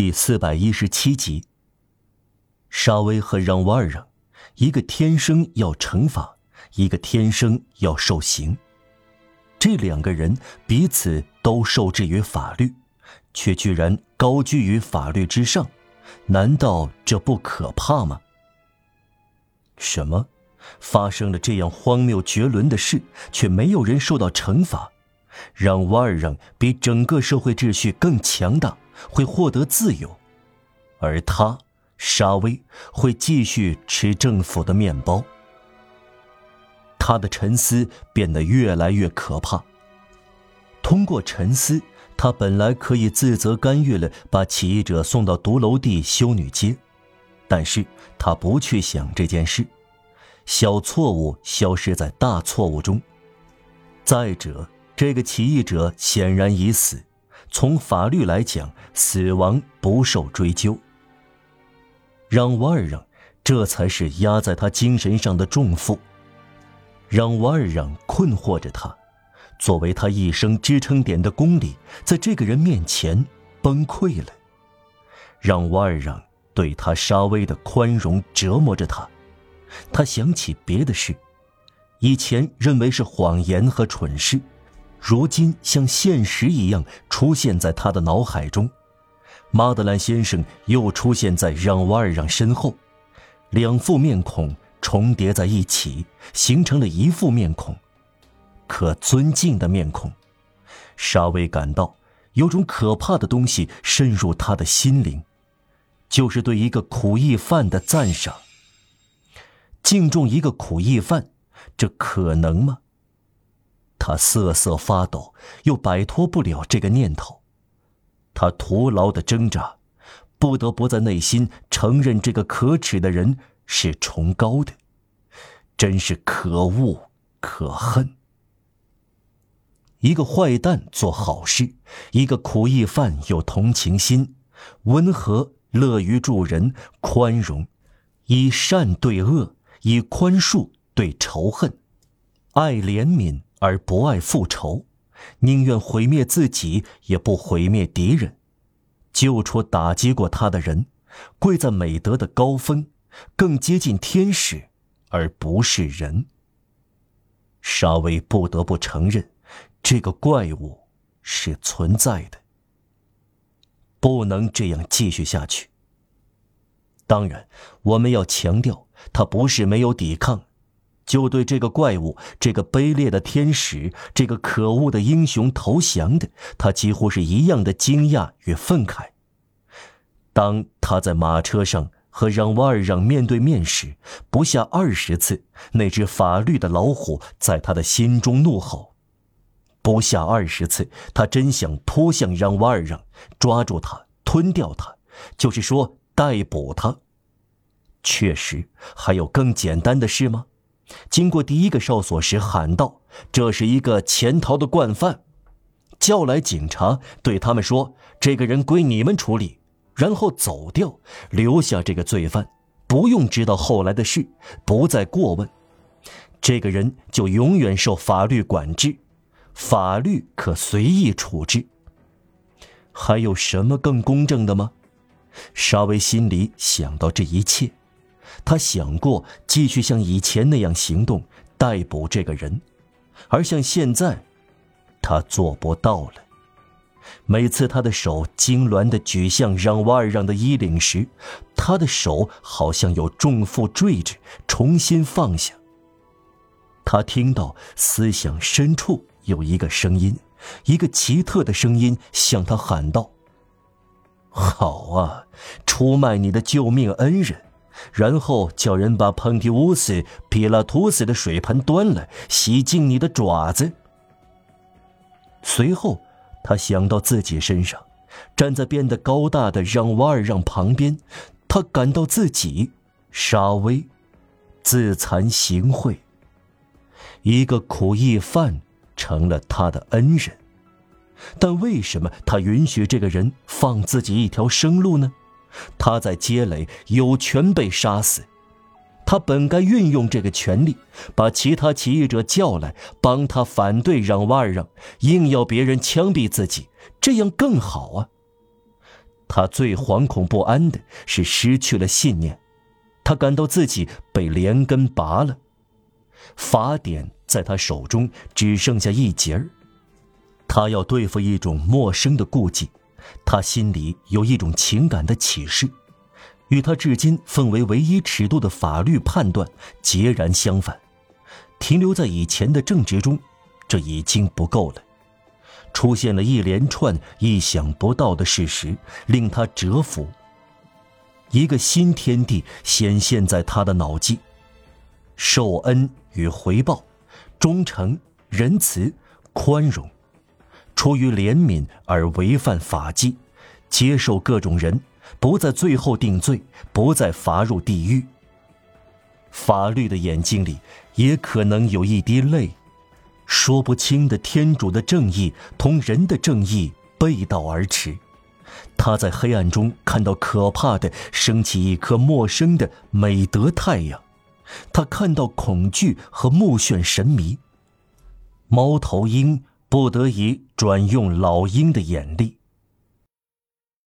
第四百一十七集。沙威和让瓦尔让，一个天生要惩罚，一个天生要受刑。这两个人彼此都受制于法律，却居然高居于法律之上，难道这不可怕吗？什么？发生了这样荒谬绝伦的事，却没有人受到惩罚，让瓦尔让比整个社会秩序更强大。会获得自由，而他沙威会继续吃政府的面包。他的沉思变得越来越可怕。通过沉思，他本来可以自责甘愿了把起义者送到独楼地修女街，但是他不去想这件事。小错误消失在大错误中。再者，这个起义者显然已死。从法律来讲，死亡不受追究。让瓦尔让，这才是压在他精神上的重负。让瓦尔让困惑着他，作为他一生支撑点的公理，在这个人面前崩溃了。让瓦尔让对他稍微的宽容折磨着他。他想起别的事，以前认为是谎言和蠢事。如今像现实一样出现在他的脑海中，马德兰先生又出现在让瓦尔让身后，两副面孔重叠在一起，形成了一副面孔，可尊敬的面孔。沙威感到有种可怕的东西渗入他的心灵，就是对一个苦役犯的赞赏。敬重一个苦役犯，这可能吗？他瑟瑟发抖，又摆脱不了这个念头。他徒劳的挣扎，不得不在内心承认这个可耻的人是崇高的，真是可恶可恨。一个坏蛋做好事，一个苦役犯有同情心，温和，乐于助人，宽容，以善对恶，以宽恕对仇恨，爱怜悯。而不爱复仇，宁愿毁灭自己也不毁灭敌人，救出打击过他的人，跪在美德的高峰，更接近天使，而不是人。沙威不得不承认，这个怪物是存在的，不能这样继续下去。当然，我们要强调，他不是没有抵抗。就对这个怪物、这个卑劣的天使、这个可恶的英雄投降的，他几乎是一样的惊讶与愤慨。当他在马车上和让瓦尔让面对面时，不下二十次，那只法律的老虎在他的心中怒吼；不下二十次，他真想扑向让瓦尔让，抓住他，吞掉他，就是说逮捕他。确实，还有更简单的事吗？经过第一个哨所时，喊道：“这是一个潜逃的惯犯。”叫来警察，对他们说：“这个人归你们处理。”然后走掉，留下这个罪犯，不用知道后来的事，不再过问。这个人就永远受法律管制，法律可随意处置。还有什么更公正的吗？沙威心里想到这一切。他想过继续像以前那样行动，逮捕这个人，而像现在，他做不到了。每次他的手痉挛地举向让瓦尔让的衣领时，他的手好像有重负坠着，重新放下。他听到思想深处有一个声音，一个奇特的声音向他喊道：“好啊，出卖你的救命恩人。”然后叫人把蓬提乌斯、皮拉图斯的水盆端来，洗净你的爪子。随后，他想到自己身上，站在变得高大的让瓦尔让旁边，他感到自己沙威自惭形秽。一个苦役犯成了他的恩人，但为什么他允许这个人放自己一条生路呢？他在街垒有权被杀死，他本该运用这个权利，把其他起义者叫来帮他反对让瓦尔让，硬要别人枪毙自己，这样更好啊！他最惶恐不安的是失去了信念，他感到自己被连根拔了，法典在他手中只剩下一截儿。他要对付一种陌生的顾忌，他心里有一种情感的启示，与他至今奉为唯一尺度的法律判断截然相反。停留在以前的正直中，这已经不够了。出现了一连串意想不到的事实，令他折服。一个新天地显现在他的脑际：受恩与回报，忠诚、仁慈、宽容，出于怜悯而违反法纪，接受各种人，不在最后定罪，不再罚入地狱。法律的眼睛里也可能有一滴泪。说不清的天主的正义同人的正义背道而驰，他在黑暗中看到可怕的升起一颗陌生的美德太阳，他看到恐惧和目眩神迷。猫头鹰不得已转用老鹰的眼力。